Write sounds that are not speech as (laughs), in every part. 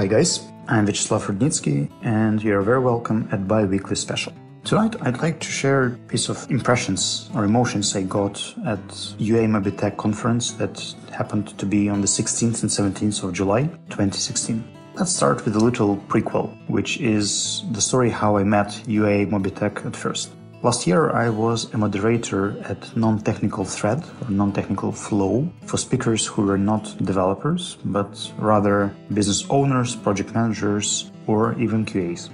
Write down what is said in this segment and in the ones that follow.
Hi guys, I'm Vyacheslav Rudnitsky and you're very welcome at Bi-Weekly Special. Tonight I'd like to share a piece of impressions or emotions I got at UA Mobitech conference that happened to be on the 16th and 17th of July 2016. Let's start with a little prequel, which is the story how I met UA Mobitech at first. Last year, I was a moderator at non-technical thread or non-technical flow for speakers who were not developers, but rather business owners, project managers, or even QAs.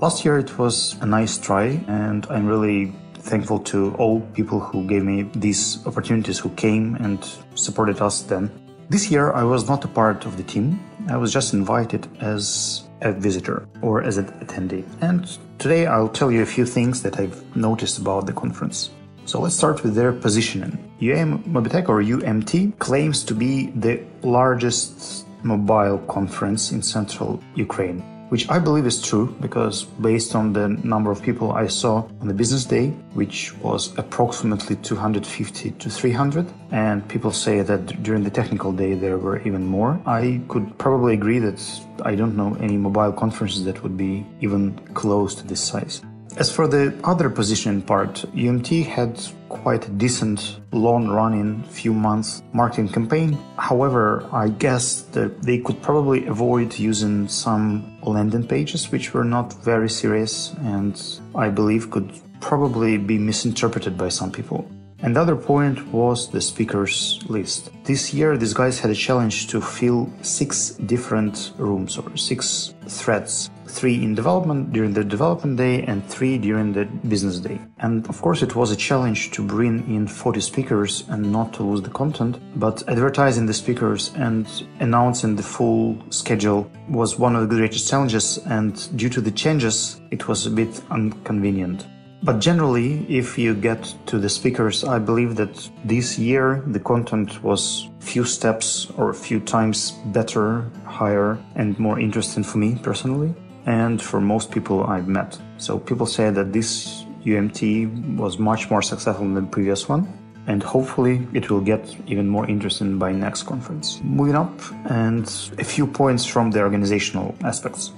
Last year, it was a nice try, and I'm really thankful to all people who gave me these opportunities, who came and supported us then. This year, I was not a part of the team. I was just invited as a visitor or as an attendee. And today I'll tell you a few things that I've noticed about the conference. So let's start with their positioning. UA Mobitech or UMT claims to be the largest mobile conference in central Ukraine which I believe is true because based on the number of people I saw on the business day, which was approximately 250 to 300, and people say that during the technical day there were even more, I could probably agree that I don't know any mobile conferences that would be even close to this size. As for the other position part, UMT had quite decent long running few months marketing campaign. However, I guess that they could probably avoid using some landing pages which were not very serious and I believe could probably be misinterpreted by some people. Another point was the speakers list. This year, these guys had a challenge to fill six different rooms or six threads. Three in development during the development day and three during the business day. And of course, it was a challenge to bring in 40 speakers and not to lose the content. But advertising the speakers and announcing the full schedule was one of the greatest challenges. And due to the changes, it was a bit inconvenient. But generally, if you get to the speakers, I believe that this year the content was few steps or a few times better, higher, and more interesting for me personally, and for most people I've met. So people say that this UMT was much more successful than the previous one, and hopefully it will get even more interesting by next conference. Moving up, and a few points from the organizational aspects.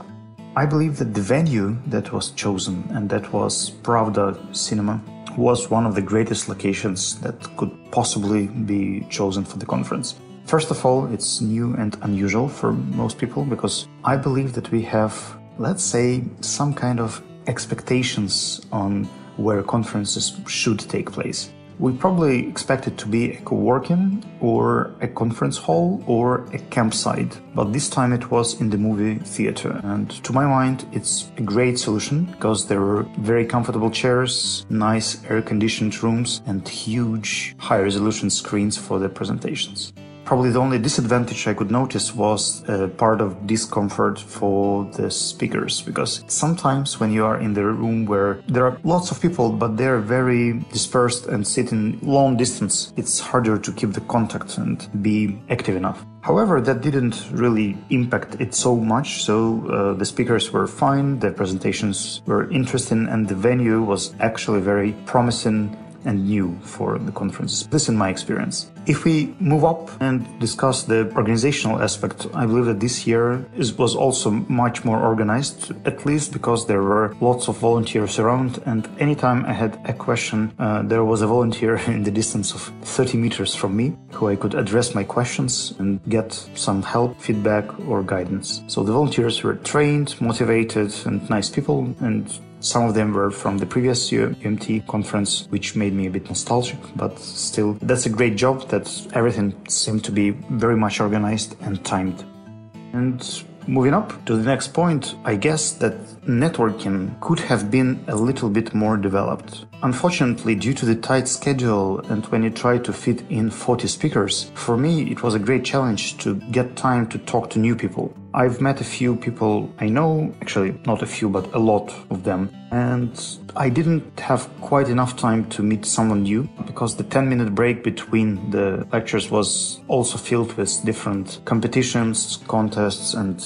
I believe that the venue that was chosen, and that was Pravda Cinema, was one of the greatest locations that could possibly be chosen for the conference. First of all, it's new and unusual for most people because I believe that we have, let's say, some kind of expectations on where conferences should take place. We probably expect it to be a co-working or a conference hall or a campsite, but this time it was in the movie theater. And to my mind, it's a great solution because there were very comfortable chairs, nice air-conditioned rooms, and huge high-resolution screens for the presentations. Probably the only disadvantage I could notice was a part of discomfort for the speakers because sometimes when you are in the room where there are lots of people but they're very dispersed and sit in long distance, it's harder to keep the contact and be active enough. However, that didn't really impact it so much, so uh, the speakers were fine, the presentations were interesting, and the venue was actually very promising and new for the conference. This in my experience. If we move up and discuss the organizational aspect, I believe that this year is, was also much more organized, at least because there were lots of volunteers around and anytime I had a question, uh, there was a volunteer (laughs) in the distance of 30 meters from me who I could address my questions and get some help, feedback or guidance. So the volunteers were trained, motivated and nice people and some of them were from the previous UMT conference, which made me a bit nostalgic, but still, that's a great job that everything seemed to be very much organized and timed. And moving up to the next point, I guess that networking could have been a little bit more developed. Unfortunately, due to the tight schedule and when you try to fit in 40 speakers, for me it was a great challenge to get time to talk to new people. I've met a few people I know, actually not a few, but a lot of them, and I didn't have quite enough time to meet someone new because the 10 minute break between the lectures was also filled with different competitions, contests, and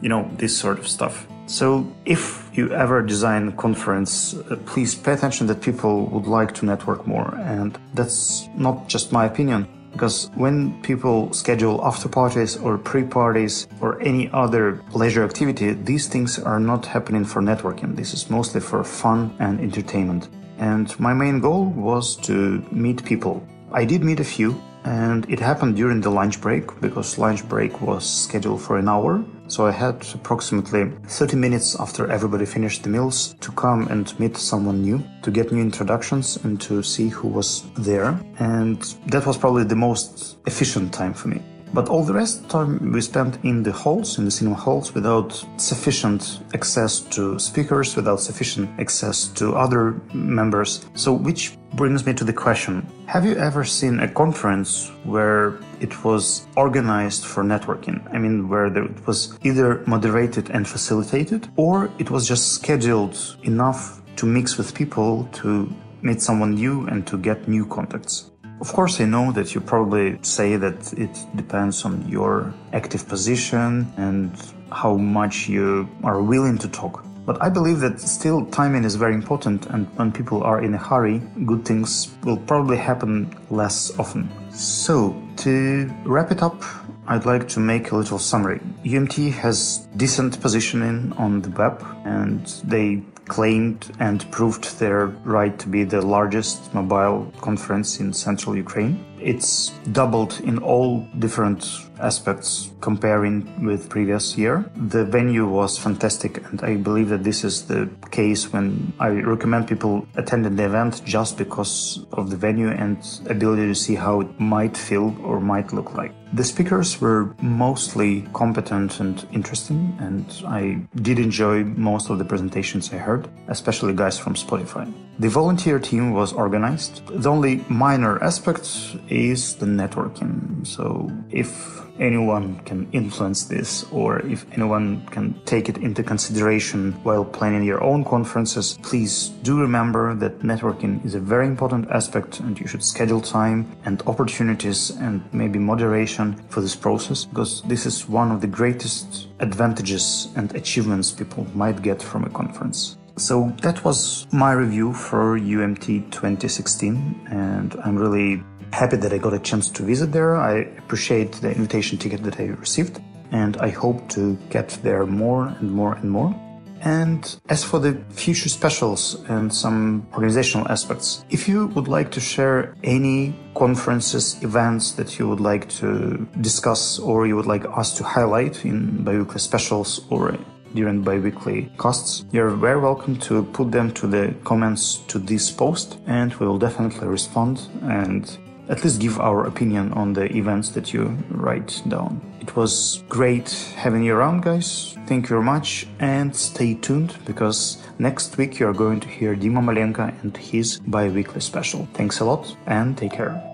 you know, this sort of stuff. So if you ever design a conference, uh, please pay attention that people would like to network more. And that's not just my opinion. Because when people schedule after parties or pre parties or any other leisure activity, these things are not happening for networking. This is mostly for fun and entertainment. And my main goal was to meet people. I did meet a few, and it happened during the lunch break because lunch break was scheduled for an hour. So I had approximately 30 minutes after everybody finished the meals to come and meet someone new, to get new introductions and to see who was there. And that was probably the most efficient time for me. But all the rest time we spent in the halls, in the cinema halls, without sufficient access to speakers, without sufficient access to other members. So, which brings me to the question Have you ever seen a conference where it was organized for networking? I mean, where it was either moderated and facilitated, or it was just scheduled enough to mix with people to meet someone new and to get new contacts? Of course, I know that you probably say that it depends on your active position and how much you are willing to talk. But I believe that still timing is very important, and when people are in a hurry, good things will probably happen less often. So, to wrap it up, I'd like to make a little summary. UMT has decent positioning on the web, and they claimed and proved their right to be the largest mobile conference in central Ukraine. It's doubled in all different aspects comparing with previous year. The venue was fantastic and I believe that this is the case when I recommend people attending the event just because of the venue and ability to see how it might feel or might look like. The speakers were mostly competent and interesting, and I did enjoy most of the presentations I heard, especially guys from Spotify. The volunteer team was organized. The only minor aspect is the networking. So if anyone can influence this or if anyone can take it into consideration while planning your own conferences, please do remember that networking is a very important aspect and you should schedule time and opportunities and maybe moderation for this process because this is one of the greatest advantages and achievements people might get from a conference. So that was my review for UMT 2016 and I'm really happy that I got a chance to visit there. I appreciate the invitation ticket that I received, and I hope to get there more and more and more. And as for the future specials and some organizational aspects, if you would like to share any conferences, events that you would like to discuss or you would like us to highlight in biweekly specials or during biweekly casts, you're very welcome to put them to the comments to this post and we will definitely respond and at least give our opinion on the events that you write down. It was great having you around, guys. Thank you very much and stay tuned because next week you're going to hear Dima Malenka and his bi weekly special. Thanks a lot and take care.